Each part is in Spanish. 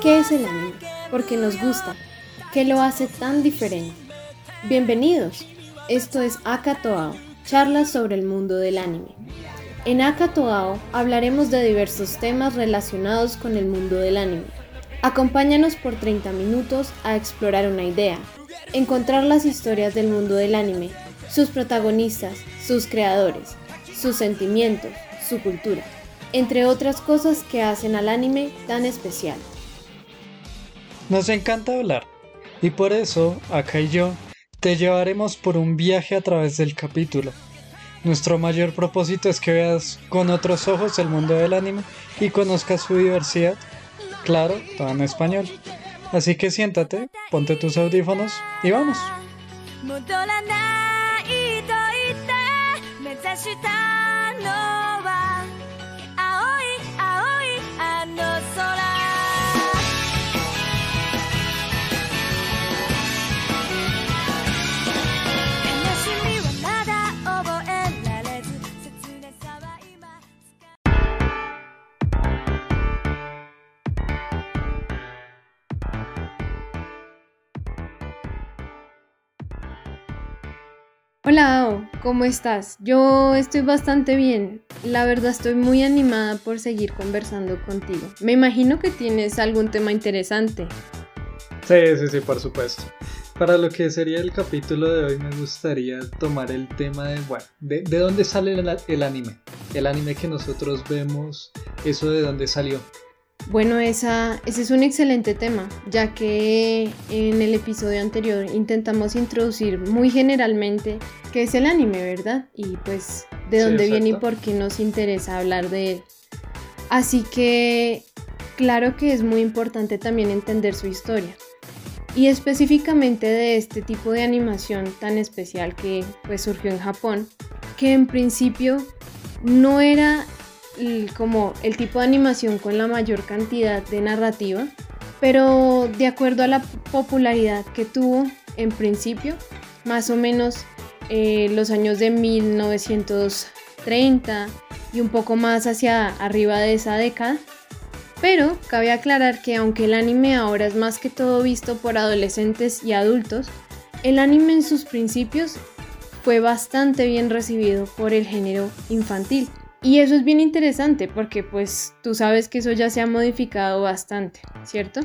¿Qué es el anime? ¿Por qué nos gusta? ¿Qué lo hace tan diferente? Bienvenidos. Esto es Akatoao, charlas sobre el mundo del anime. En Akatoao hablaremos de diversos temas relacionados con el mundo del anime. Acompáñanos por 30 minutos a explorar una idea, encontrar las historias del mundo del anime, sus protagonistas, sus creadores, sus sentimientos, su cultura, entre otras cosas que hacen al anime tan especial. Nos encanta hablar y por eso, acá y yo, te llevaremos por un viaje a través del capítulo. Nuestro mayor propósito es que veas con otros ojos el mundo del anime y conozcas su diversidad, claro, todo en español. Así que siéntate, ponte tus audífonos y vamos. Hola, ¿cómo estás? Yo estoy bastante bien. La verdad estoy muy animada por seguir conversando contigo. Me imagino que tienes algún tema interesante. Sí, sí, sí, por supuesto. Para lo que sería el capítulo de hoy me gustaría tomar el tema de, bueno, de, dónde sale el anime. El anime que nosotros vemos, eso de dónde salió. Bueno, esa, ese es un excelente tema, ya que en el episodio anterior intentamos introducir muy generalmente qué es el anime, ¿verdad? Y pues de dónde viene y por qué nos interesa hablar de él. Así que claro que es muy importante también entender su historia. Y específicamente de este tipo de animación tan especial que pues surgió en Japón, que en principio no era como el tipo de animación con la mayor cantidad de narrativa, pero de acuerdo a la popularidad que tuvo en principio, más o menos eh, los años de 1930 y un poco más hacia arriba de esa década. Pero cabe aclarar que aunque el anime ahora es más que todo visto por adolescentes y adultos, el anime en sus principios fue bastante bien recibido por el género infantil. Y eso es bien interesante porque pues tú sabes que eso ya se ha modificado bastante, ¿cierto?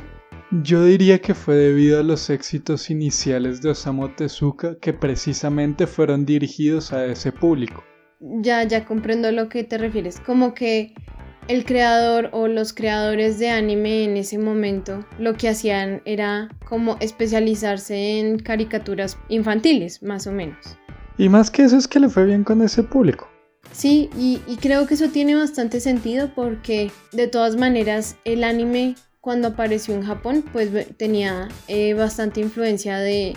Yo diría que fue debido a los éxitos iniciales de Osamu Tezuka que precisamente fueron dirigidos a ese público. Ya, ya comprendo a lo que te refieres. Como que el creador o los creadores de anime en ese momento lo que hacían era como especializarse en caricaturas infantiles, más o menos. Y más que eso es que le fue bien con ese público. Sí, y, creo que eso tiene bastante sentido porque de todas maneras el anime cuando apareció en Japón pues tenía eh, bastante influencia de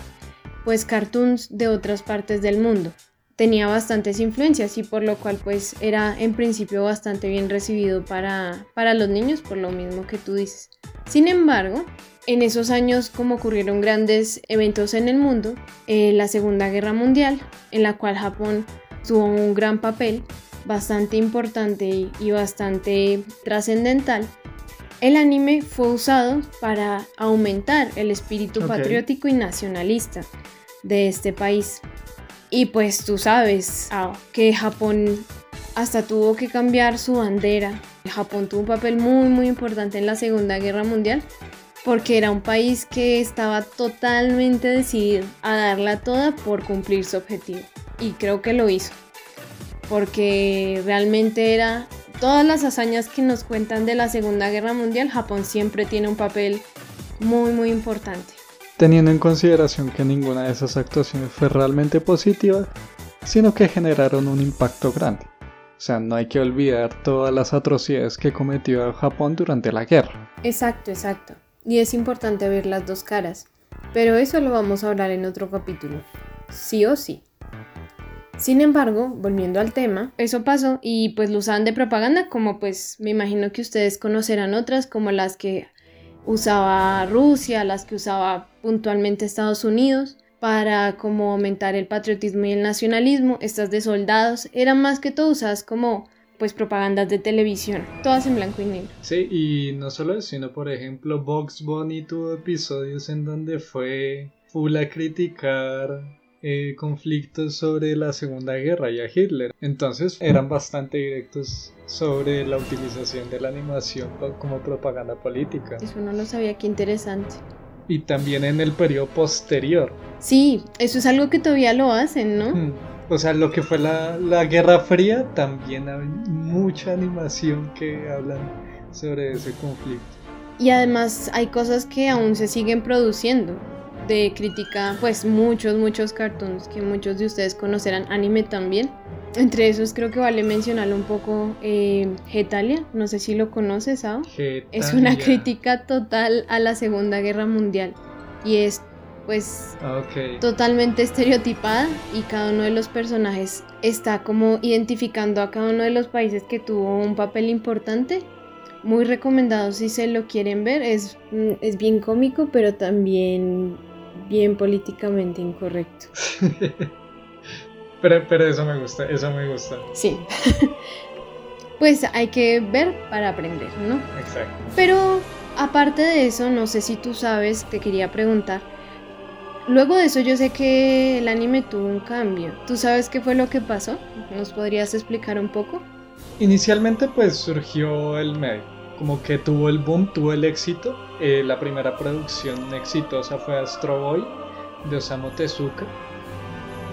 pues cartoons de otras partes del mundo. Tenía bastantes influencias y por lo cual pues era en principio bastante bien recibido para, para los niños por lo mismo que tú dices. Sin embargo, en esos años como ocurrieron grandes eventos en el mundo, eh, la Segunda Guerra Mundial, en la cual Japón tuvo un gran papel, bastante importante y bastante trascendental. El anime fue usado para aumentar el espíritu patriótico y nacionalista de este país. Y pues tú sabes que Japón hasta tuvo que cambiar su bandera. Japón tuvo un papel muy muy importante en la Segunda Guerra Mundial porque era un país que estaba totalmente decidido a darla toda por cumplir su objetivo y creo que lo hizo. Porque realmente era todas las hazañas que nos cuentan de la Segunda Guerra Mundial, Japón siempre tiene un papel muy muy importante. Teniendo en consideración que ninguna de esas actuaciones fue realmente positiva, sino que generaron un impacto grande. O sea, no hay que olvidar todas las atrocidades que cometió Japón durante la guerra. Exacto, exacto. Y es importante ver las dos caras. Pero eso lo vamos a hablar en otro capítulo. Sí o sí. Sin embargo, volviendo al tema, eso pasó y pues lo usaban de propaganda como pues me imagino que ustedes conocerán otras como las que usaba Rusia, las que usaba puntualmente Estados Unidos para como aumentar el patriotismo y el nacionalismo, estas de soldados eran más que todo usadas como pues propagandas de televisión, todas en blanco y negro. Sí, y no solo eso, sino por ejemplo Box Bunny tuvo episodios en donde fue full a criticar eh, conflictos sobre la Segunda Guerra y a Hitler. Entonces eran bastante directos sobre la utilización de la animación como propaganda política. Eso no lo sabía, qué interesante. Y también en el periodo posterior. Sí, eso es algo que todavía lo hacen, ¿no? Hmm. O sea, lo que fue la, la Guerra Fría, también hay mucha animación que hablan sobre ese conflicto. Y además hay cosas que aún se siguen produciendo de crítica, pues muchos, muchos cartoons que muchos de ustedes conocerán, anime también. Entre esos creo que vale mencionar un poco eh, Getalia, no sé si lo conoces, Sao. Es una crítica total a la Segunda Guerra Mundial y es pues ah, totalmente estereotipada y cada uno de los personajes está como identificando a cada uno de los países que tuvo un papel importante. Muy recomendado si se lo quieren ver, es, mm, es bien cómico pero también bien políticamente incorrecto. pero, pero eso me gusta, eso me gusta. Sí. pues hay que ver para aprender, ¿no? Exacto. Pero aparte de eso, no sé si tú sabes, te quería preguntar. Luego de eso yo sé que el anime tuvo un cambio. ¿Tú sabes qué fue lo que pasó? ¿Nos podrías explicar un poco? Inicialmente pues surgió el medio como que tuvo el boom, tuvo el éxito. Eh, la primera producción exitosa fue Astro Boy de Osamu Tezuka.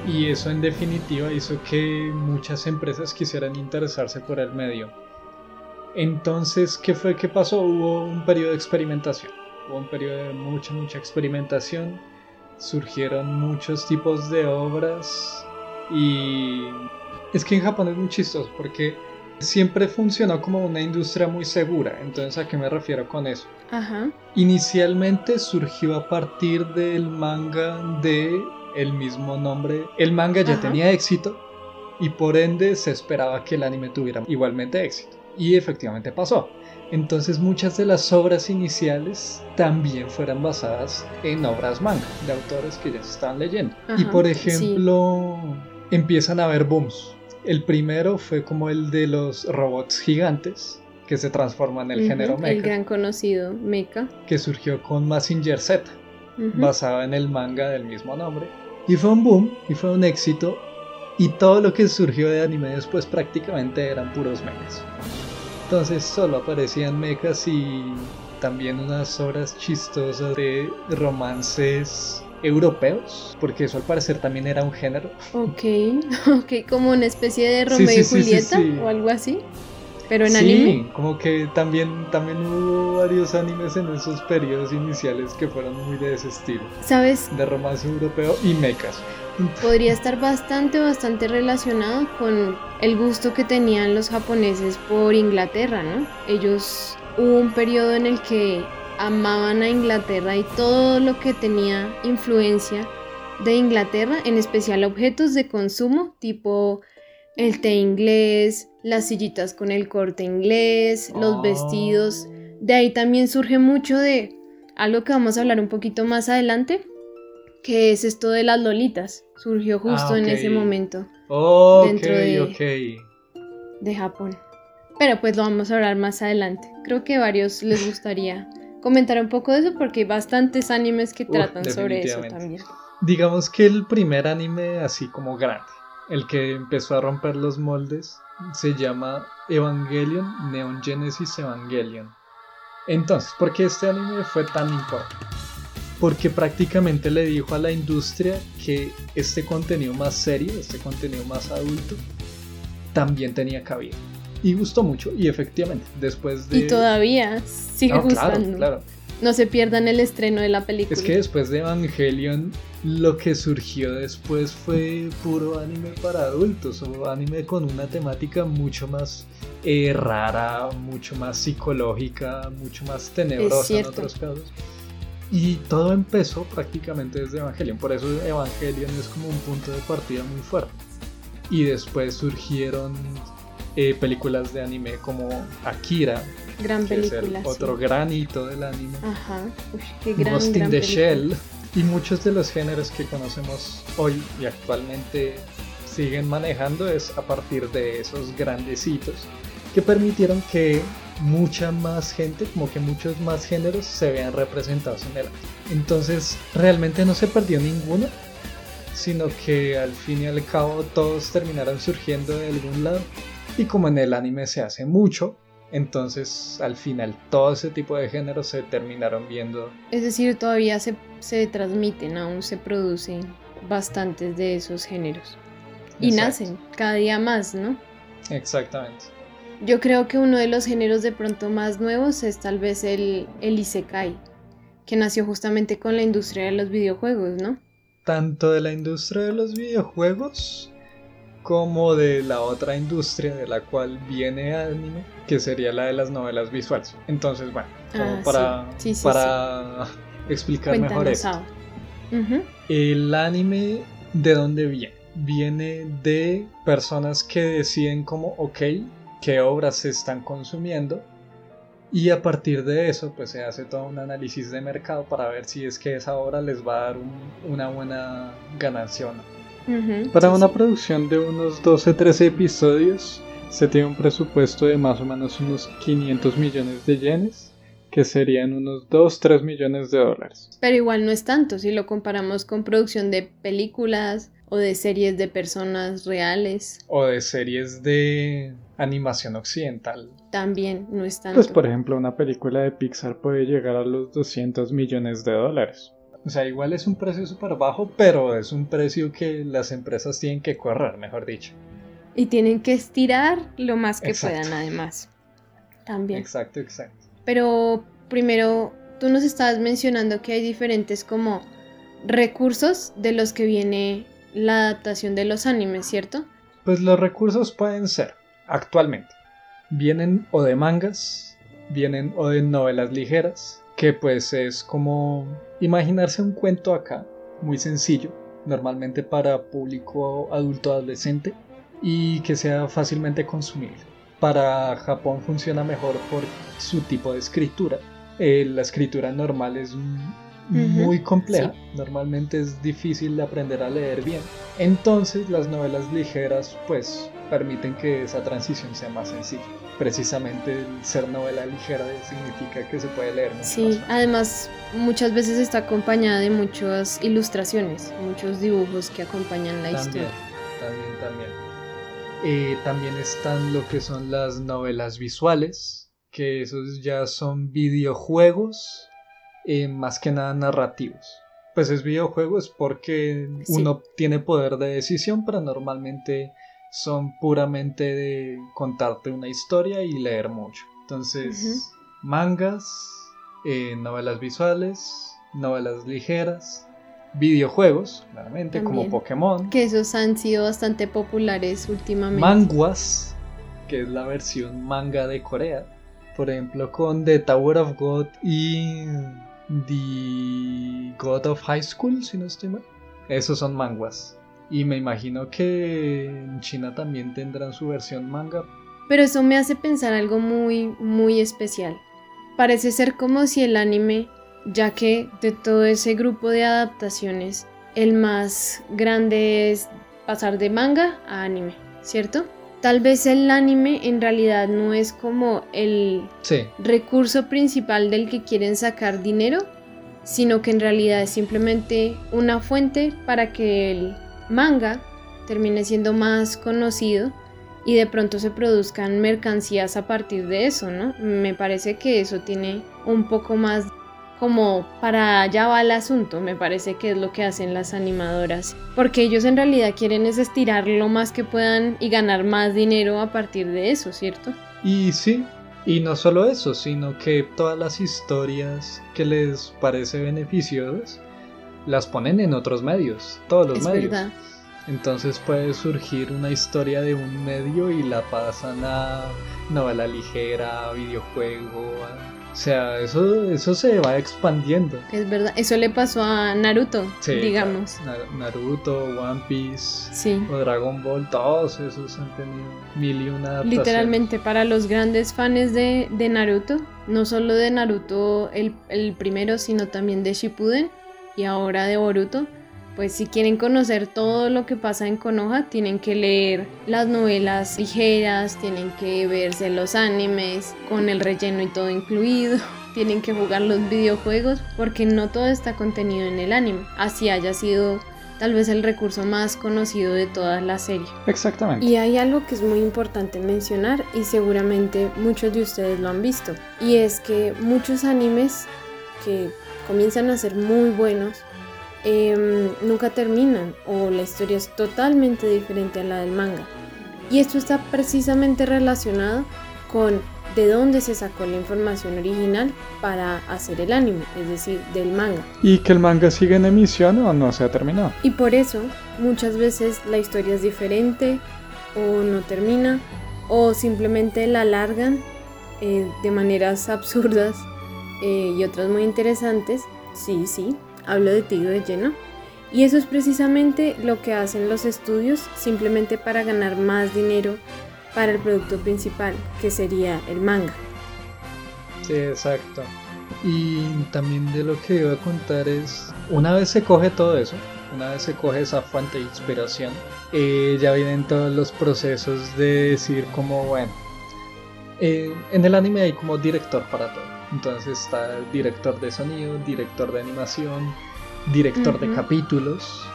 Y eso en definitiva hizo que muchas empresas quisieran interesarse por el medio. Entonces, ¿qué fue que pasó? Hubo un periodo de experimentación. Hubo un periodo de mucha, mucha experimentación. Surgieron muchos tipos de obras. Y es que en Japón es muy chistoso porque siempre funcionó como una industria muy segura. Entonces, ¿a qué me refiero con eso? Ajá. Inicialmente surgió a partir del manga de el mismo nombre. El manga ya tenía éxito y por ende se esperaba que el anime tuviera igualmente éxito. Y efectivamente pasó. Entonces muchas de las obras iniciales también fueron basadas en obras manga de autores que ya se estaban leyendo. y por ejemplo, empiezan a haber booms el primero fue como el de los robots gigantes que se transforman en el género mecha. El gran conocido mecha. Que surgió con Massinger Z, basado en el manga del mismo nombre. Y fue un boom, y fue un éxito. Y todo lo que surgió de anime después prácticamente eran puros mechas. Entonces solo aparecían mechas y también unas obras chistosas de romances europeos, porque eso al parecer también era un género. Ok, ok, como una especie de Romeo y Julieta o algo así. Pero en anime. Sí, como que también, también hubo varios animes en esos periodos iniciales que fueron muy de ese estilo. ¿Sabes? De romance europeo y mechas. Podría estar bastante, bastante relacionado con el gusto que tenían los japoneses por Inglaterra, ¿no? Ellos hubo un periodo en el que amaban a Inglaterra y todo lo que tenía influencia de Inglaterra, en especial objetos de consumo tipo el té inglés, las sillitas con el corte inglés, los vestidos. De ahí también surge mucho de algo que vamos a hablar un poquito más adelante, que es esto de las lolitas. Surgió justo ah, en ese momento. dentro de, de Japón. Pero pues lo vamos a hablar más adelante. Creo que varios les gustaría comentar un poco de eso porque hay bastantes animes que tratan sobre eso también. Digamos que el primer anime así como grande, el que empezó a romper los moldes, se llama Evangelion, Neon Genesis Evangelion. Entonces, ¿por qué este anime fue tan importante? Porque prácticamente le dijo a la industria que este contenido más serio, este contenido más adulto, también tenía cabida y gustó mucho. Y efectivamente, después de. Y todavía sigue gustando. Claro, No se pierdan el estreno de la película. Es que después de Evangelion, lo que surgió después fue puro anime para adultos, o anime con una temática mucho más eh, rara, mucho más psicológica, mucho más tenebrosa en otros casos. Y todo empezó prácticamente desde Evangelion, por eso Evangelion es como un punto de partida muy fuerte. Y después surgieron eh, películas de anime como Akira. Gran que película. Es el otro gran hito del anime. Ajá. qué gran, Ghost in the Shell. Y muchos de los géneros que conocemos hoy y actualmente siguen manejando es a partir de esos grandes hitos que permitieron que mucha más gente, como que muchos más géneros se vean representados en el Entonces realmente no se perdió ninguno, sino que al fin y al cabo todos terminaron surgiendo de algún lado. Y como en el anime se hace mucho, entonces al final todo ese tipo de géneros se terminaron viendo. Es decir, todavía se, se transmiten, aún se producen bastantes de esos géneros. Y nacen cada día más, ¿no? Exactamente. Yo creo que uno de los géneros de pronto más nuevos es tal vez el, el Isekai, que nació justamente con la industria de los videojuegos, ¿no? Tanto de la industria de los videojuegos como de la otra industria de la cual viene anime, que sería la de las novelas visuales. Entonces, bueno, como ah, para, para explicar mejor esto. El anime, ¿de dónde viene? Viene de personas que deciden como, ok, qué obras se están consumiendo y a partir de eso pues se hace todo un análisis de mercado para ver si es que esa obra les va a dar una buena ganancia o no. Para una producción de unos 12-13 episodios se tiene un presupuesto de más o menos unos 500 millones de yenes que serían unos 2-3 millones de dólares. Pero igual no es tanto si lo comparamos con producción de películas o de series de personas reales. O de series de animación occidental. También no es tanto. Pues por ejemplo una película de Pixar puede llegar a los 200 millones de dólares. O sea, igual es un precio súper bajo, pero es un precio que las empresas tienen que correr, mejor dicho. Y tienen que estirar lo más que puedan además. También. Exacto, exacto. Pero primero, tú nos estabas mencionando que hay diferentes como recursos de los que viene la adaptación de los animes, ¿cierto? Pues los recursos pueden ser, actualmente, vienen o de mangas, vienen o de novelas ligeras, que pues es como imaginarse un cuento acá, muy sencillo, normalmente para público adulto adolescente y que sea fácilmente consumible para Japón funciona mejor por su tipo de escritura. Eh, la escritura normal es muy compleja, normalmente es difícil de aprender a leer bien. Entonces las novelas ligeras pues permiten que esa transición sea más sencilla. Precisamente el ser novela ligera significa que se puede leer Sí, además muchas veces está acompañada de muchas ilustraciones, muchos dibujos que acompañan la historia. También, también. Eh, también están lo que son las novelas visuales, que esos ya son videojuegos, eh, más que nada narrativos. Pues es videojuegos porque uno tiene poder de decisión, pero normalmente son puramente de contarte una historia y leer mucho. Entonces, mangas, eh, novelas visuales, novelas ligeras, videojuegos, claramente, como Pokémon. Que esos han sido bastante populares últimamente. Manguas, que es la versión manga de Corea. Por ejemplo, con The Tower of God y The God of High School, si no estoy mal. Esos son manguas. Y me imagino que en China también tendrán su versión manga. Pero eso me hace pensar algo muy, muy especial. Parece ser como si el anime ya que de todo ese grupo de adaptaciones, el más grande es pasar de manga a anime, ¿cierto? Tal vez el anime en realidad no es como el recurso principal del que quieren sacar dinero, sino que en realidad es simplemente una fuente para que el manga termine siendo más conocido y de pronto se produzcan mercancías a partir de eso, ¿no? Me parece que eso tiene un poco más como para allá va el asunto, me parece que es lo que hacen las animadoras, porque ellos en realidad quieren es estirar lo más que puedan y ganar más dinero a partir de eso, ¿cierto? Y sí, y no solo eso, sino que todas las historias que les parece beneficiosas las ponen en otros medios, todos los medios. Verdad. Entonces puede surgir una historia de un medio y la pasan a novela ligera, videojuego, o sea, eso, eso se va expandiendo. Es verdad, eso le pasó a Naruto, digamos. Naruto, One Piece, o Dragon Ball, todos esos han tenido mil y una Literalmente, para los grandes fans de, Naruto, no solo de Naruto el, el primero, sino también de Shippuden y ahora de Boruto, pues si quieren conocer todo lo que pasa en Konoha, tienen que leer las novelas ligeras, tienen que verse los animes con el relleno y todo incluido. Tienen que jugar los videojuegos porque no todo está contenido en el anime. Así haya sido tal vez el recurso más conocido de toda la serie. Exactamente. Y hay algo que es muy importante mencionar y seguramente muchos de ustedes lo han visto. Y es que muchos animes que comienzan a ser muy buenos Em, nunca terminan o la historia es totalmente diferente a la del manga. Y esto está precisamente relacionado con de dónde se sacó la información original para hacer el anime, es decir, del manga. Y que el manga sigue en emisión o no se ha terminado. Y por eso muchas veces la historia es diferente o no termina o simplemente la alargan eh, de maneras absurdas eh, y otras muy interesantes. Sí, sí, hablo de ti de lleno. Y eso es precisamente lo que hacen los estudios simplemente para ganar más dinero para el producto principal, que sería el manga. Sí, exacto. Y también de lo que iba a contar es, una vez se coge todo eso, una vez se coge esa fuente de inspiración, eh, ya vienen todos los procesos de decir como, bueno, eh, en el anime hay como director para todo. Entonces está el director de sonido, director de animación, director de capítulos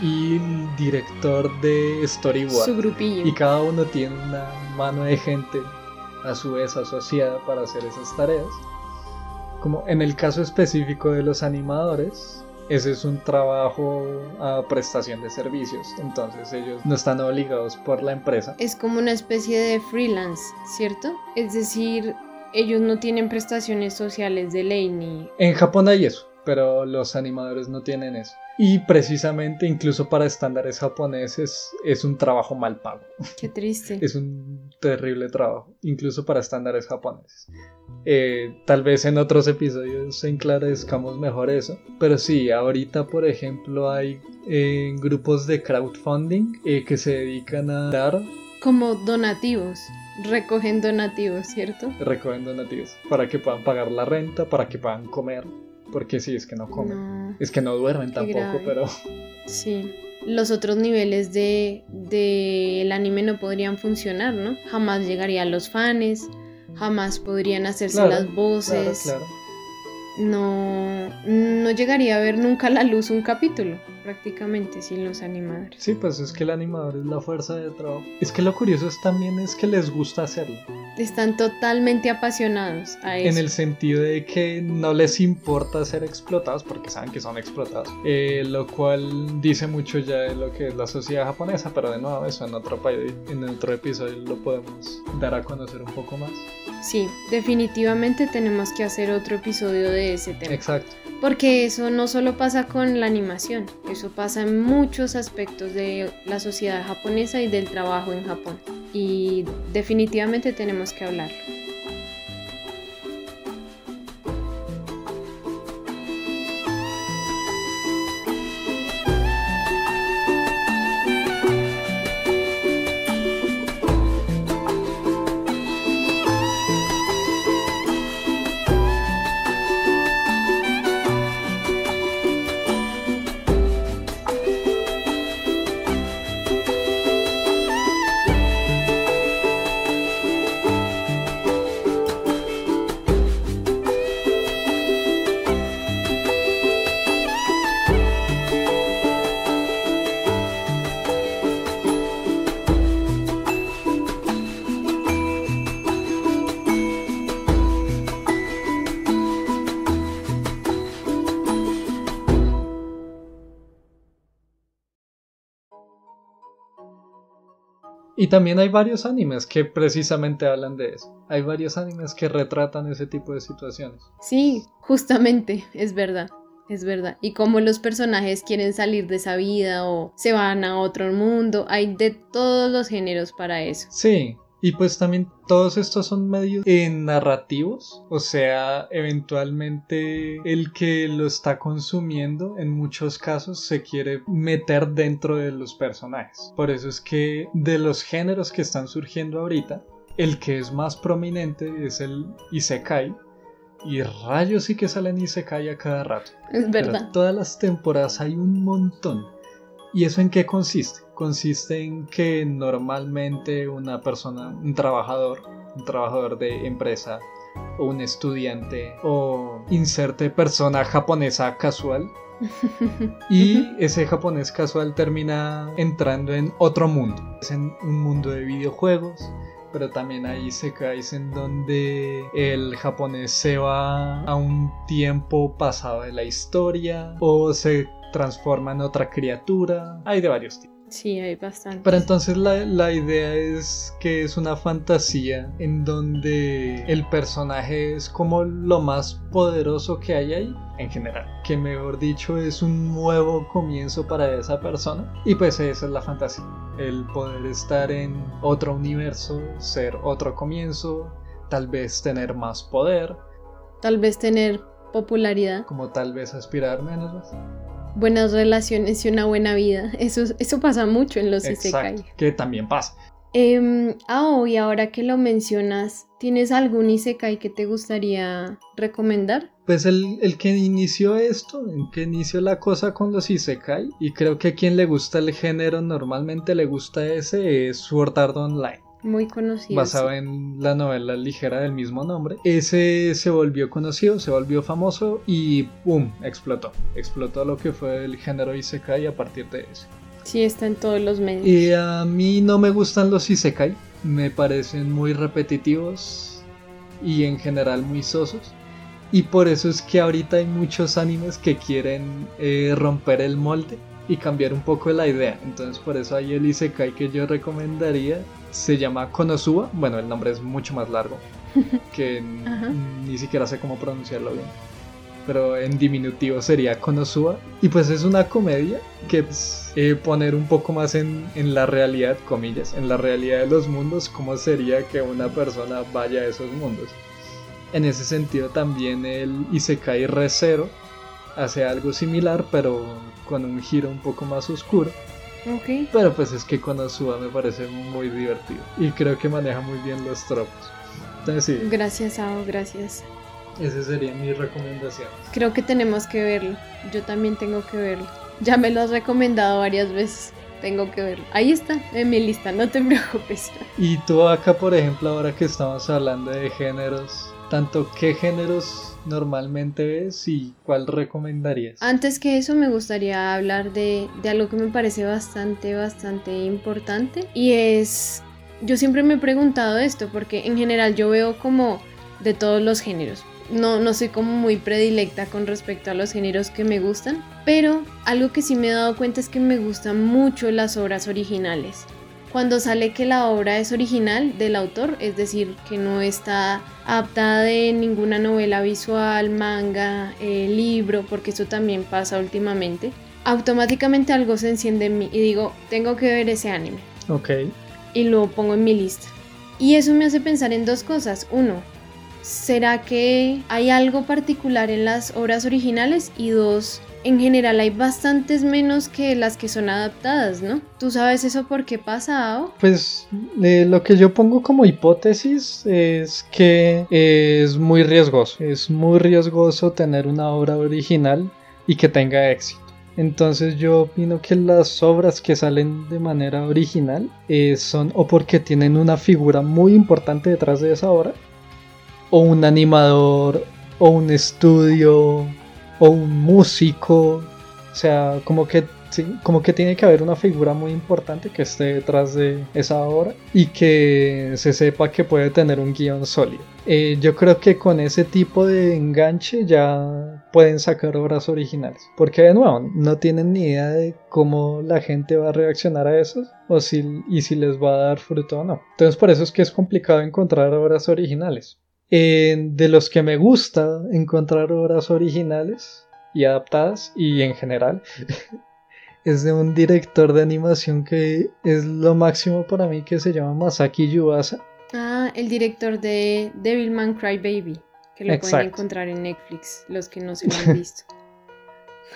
y director de storyboard. Su grupillo. Y cada uno tiene una mano de gente a su vez asociada para hacer esas tareas. Como en el caso específico de los animadores, ese es un trabajo a prestación de servicios, entonces ellos no están obligados por la empresa. Es como una especie de freelance, ¿cierto? Es decir, ellos no tienen prestaciones sociales de ley ni... En Japón hay eso, pero los animadores no tienen eso. Y precisamente incluso para estándares japoneses es un trabajo mal pago. Qué triste. es un terrible trabajo, incluso para estándares japoneses. Eh, tal vez en otros episodios enclarezcamos mejor eso. Pero sí, ahorita por ejemplo hay eh, grupos de crowdfunding eh, que se dedican a dar... Como donativos recogen donativos, ¿cierto? Recogen donativos para que puedan pagar la renta, para que puedan comer, porque sí, es que no comen. Es que no duermen tampoco, pero... Sí. Los otros niveles de, de anime no podrían funcionar, ¿no? Jamás llegaría a los fans, jamás podrían hacerse las voces. Claro, claro no, no llegaría a ver nunca a la luz un capítulo, prácticamente, sin los animadores. Sí, pues es que el animador es la fuerza de trabajo. Es que lo curioso es también es que les gusta hacerlo. Están totalmente apasionados a eso. En el sentido de que no les importa ser explotados porque saben que son explotados. Eh, lo cual dice mucho ya de lo que es la sociedad japonesa, pero de nuevo eso en otro, en otro episodio lo podemos dar a conocer un poco más. Sí, definitivamente tenemos que hacer otro episodio de ese tema. Exacto. Porque eso no solo pasa con la animación, eso pasa en muchos aspectos de la sociedad japonesa y del trabajo en Japón. Y definitivamente tenemos que hablarlo. Y también hay varios animes que precisamente hablan de eso. Hay varios animes que retratan ese tipo de situaciones. Sí, justamente, es verdad. Es verdad. Y como los personajes quieren salir de esa vida o se van a otro mundo, hay de todos los géneros para eso. Sí, y pues también todos estos son medios narrativos, o sea, eventualmente el que lo está consumiendo en muchos casos se quiere meter dentro de los personajes. Por eso es que de los géneros que están surgiendo ahorita, el que es más prominente es el Isekai, Y rayos sí que salen Isekai a cada rato. Es verdad. todas las temporadas hay un montón. ¿Y eso en qué consiste? Consiste en que normalmente una persona, un trabajador, un trabajador de empresa o un estudiante o inserte persona japonesa casual y ese japonés casual termina entrando en otro mundo. Es en un mundo de videojuegos, pero también hay sekais en donde el japonés se va a un tiempo pasado de la historia o se transforma en otra criatura. Hay de varios tipos. Sí, hay bastante. Pero entonces la, idea es que es una fantasía en donde el personaje es como lo más poderoso que hay ahí en general. Que mejor dicho es un nuevo comienzo para esa persona. Y pues esa es la fantasía. El poder estar en otro universo, ser otro comienzo, tal vez tener más poder. Tal vez tener popularidad. Como tal vez aspirar menos buenas relaciones y una buena vida. Eso, eso pasa mucho en los Isekai. Que también pasa. Eh, ah, y ahora que lo mencionas, ¿tienes algún Isekai que te gustaría recomendar? Pues el, el, que inició esto, el que inició la cosa con los Isekai, y creo que a quien le gusta el género normalmente le gusta ese, es Sword Art Online. Muy conocido. Basado en la novela ligera del mismo nombre. Ese se volvió conocido, se volvió famoso y ¡pum! explotó. Explotó lo que fue el género Isekai a partir de eso. Sí, está en todos los medios. Y a mí no me gustan los Isekai. Me parecen muy repetitivos y en general muy sosos. Y por eso es que ahorita hay muchos animes que quieren eh, romper el molde y cambiar un poco la idea. Entonces por eso hay el Isekai que yo recomendaría se llama Konosuba. Bueno, el nombre es mucho más largo, que ni siquiera sé cómo pronunciarlo bien. Pero en diminutivo sería Konosuba. Y pues es una comedia que pues, eh, poner un poco más en, en, la realidad, comillas, en la realidad de los mundos, cómo sería que una persona vaya a esos mundos. En ese sentido también el Isekai Recero hace algo similar, pero con un giro un poco más oscuro pero pues es que Konosuba me parece muy divertido y creo que maneja muy bien los tropos. Entonces sí. Gracias, Ao, gracias. Esa sería mi recomendación. Creo que tenemos que verlo. Yo también tengo que verlo. Ya me lo has recomendado varias veces. Tengo que verlo. Ahí está, en mi lista, no te preocupes. Y tú acá, por ejemplo, ahora que estamos hablando de géneros, tanto qué géneros normalmente ves y cuál recomendarías? Antes que eso me gustaría hablar de, algo que me parece bastante, bastante importante y es, yo siempre me he preguntado esto porque en general yo veo como de todos los géneros. No, no soy como muy predilecta con respecto a los géneros que me gustan, pero algo que sí me he dado cuenta es que me gustan mucho las obras originales cuando sale que la obra es original del autor, es decir, que no está adaptada de ninguna novela visual, manga, eh, libro, porque eso también pasa últimamente, automáticamente algo se enciende en mí y digo, tengo que ver ese anime. Ok. Y lo pongo en mi lista. Y eso me hace pensar en dos cosas. Uno, ¿será que hay algo particular en las obras originales? Y dos, en general hay bastantes menos que las que son adaptadas, ¿no? ¿Tú sabes eso por qué pasa? Pues eh, lo que yo pongo como hipótesis es que es muy riesgoso. Es muy riesgoso tener una obra original y que tenga éxito. Entonces yo opino que las obras que salen de manera original eh, son o porque tienen una figura muy importante detrás de esa obra, o un animador, o un estudio, o un músico, o sea, como que, como que tiene que haber una figura muy importante que esté detrás de esa obra y que se sepa que puede tener un guion sólido. Eh, yo creo que con ese tipo de enganche ya pueden sacar obras originales, porque de nuevo no tienen ni idea de cómo la gente va a reaccionar a eso o si, y si les va a dar fruto o no. Entonces por eso es que es complicado encontrar obras originales de los que me gusta encontrar obras originales y adaptadas y en general es de un director de animación que es lo máximo para mí que se llama Masaki Yuasa. Ah, el director de Devilman Crybaby, que lo pueden encontrar en Netflix, los que no se lo han visto.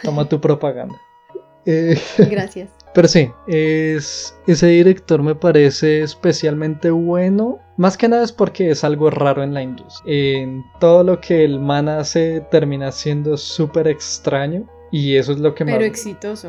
Toma tu propaganda. Eh, Gracias. Pero sí, es, ese director me parece especialmente bueno. Más que nada es porque es algo raro en la industria. En todo lo que el man hace termina siendo súper extraño. Y eso es lo que Pero Pero exitoso.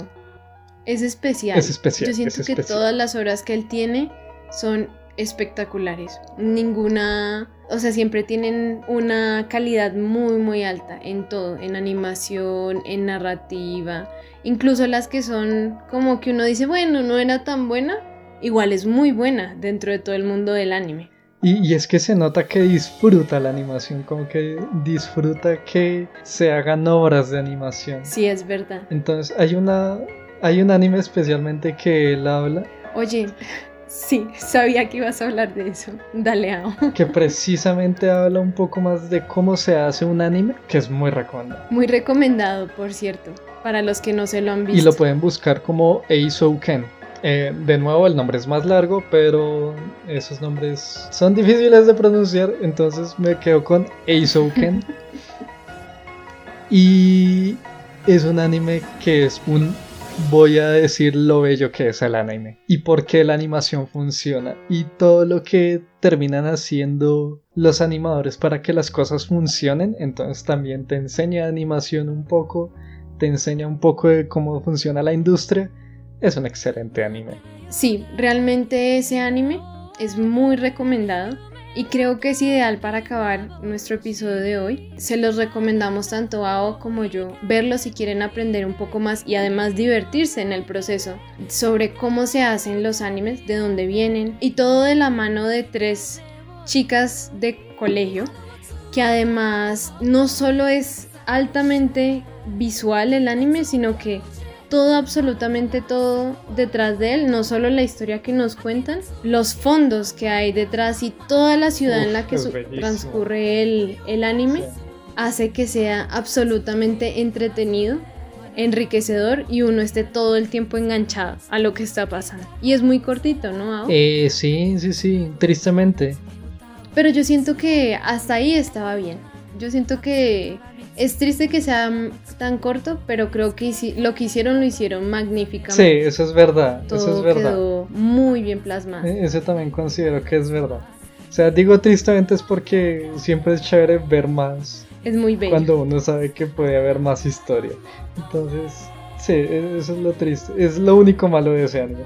Es especial. Es especial. Yo siento que todas las obras que él tiene son espectaculares. Ninguna, o sea, siempre tienen una calidad muy, muy alta en todo, en animación, en narrativa, incluso las que son como que uno dice, bueno, no era tan buena, igual es muy buena dentro de todo el mundo del anime. Y, es que se nota que disfruta la animación, como que disfruta que se hagan obras de animación. Sí, es verdad. Entonces hay una, hay un anime especialmente que él habla. Oye, Sí, sabía que ibas a hablar de eso. Dale, a. Que precisamente habla un poco más de cómo se hace un anime, que es muy recomendado. Muy recomendado, por cierto, para los que no se lo han visto. Y lo pueden buscar como Eisouken. Eh, de nuevo, el nombre es más largo, pero esos nombres son difíciles de pronunciar, entonces me quedo con Eisouken. y es un anime que es un voy a decir lo bello que es el anime y por qué la animación funciona y todo lo que terminan haciendo los animadores para que las cosas funcionen. Entonces también te enseña animación un poco, te enseña un poco de cómo funciona la industria. Es un excelente anime. Sí, realmente ese anime es muy recomendado y creo que es ideal para acabar nuestro episodio de hoy. Se los recomendamos tanto a O como yo verlo si quieren aprender un poco más y además divertirse en el proceso sobre cómo se hacen los animes, de dónde vienen y todo de la mano de tres chicas de colegio que además no solo es altamente visual el anime, sino que todo, absolutamente todo detrás de él, no solo la historia que nos cuentan, los fondos que hay detrás y toda la ciudad en la que transcurre el, el anime, hace que sea absolutamente entretenido enriquecedor y uno esté todo el tiempo enganchado a lo que está pasando. Y es muy cortito, ¿no? Eh, sí, sí, sí, tristemente. Pero yo siento que hasta ahí estaba bien. Yo siento que es triste que sea tan corto, pero creo que lo que hicieron lo hicieron magníficamente. Sí, eso es verdad. eso es verdad. quedó muy bien plasmado. E-, eso también considero que es verdad. O sea, digo tristemente es porque siempre es chévere ver más. Es muy bello. Cuando uno sabe que puede haber más historia. Entonces, sí, e-, eso es lo triste. Es lo único malo de ese anime.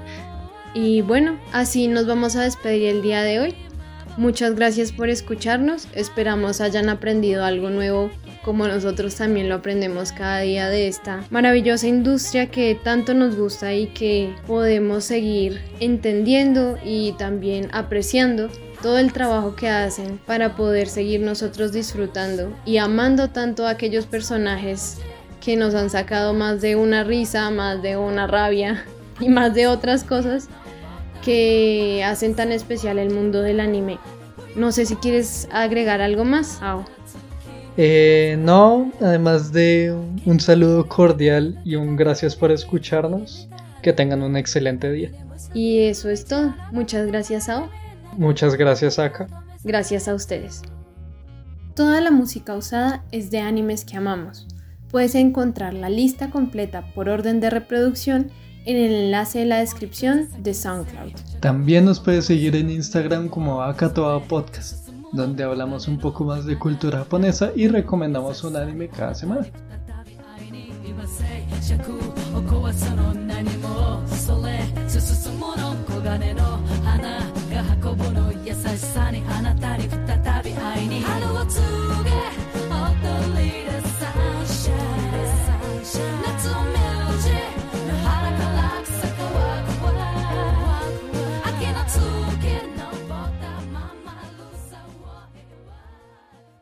Y bueno, así nos vamos a despedir el día de hoy. Muchas gracias por escucharnos. Esperamos hayan aprendido algo nuevo como nosotros también lo aprendemos cada día de esta maravillosa industria que tanto nos gusta y que podemos seguir entendiendo y también apreciando todo el trabajo que hacen para poder seguir nosotros disfrutando y amando tanto a aquellos personajes que nos han sacado más de una risa, más de una rabia y más de otras cosas que hacen tan especial el mundo del anime. No sé si quieres agregar algo más. Eh, no, además de un saludo cordial y un gracias por escucharnos. Que tengan un excelente día. Y eso es todo. Muchas gracias, a Muchas gracias, Aka. Gracias a ustedes. Toda la música usada es de animes que amamos. Puedes encontrar la lista completa por orden de reproducción en el enlace de la descripción de SoundCloud. También nos puedes seguir en Instagram como Akatoa Podcast donde hablamos un poco más de cultura japonesa y recomendamos un anime cada semana.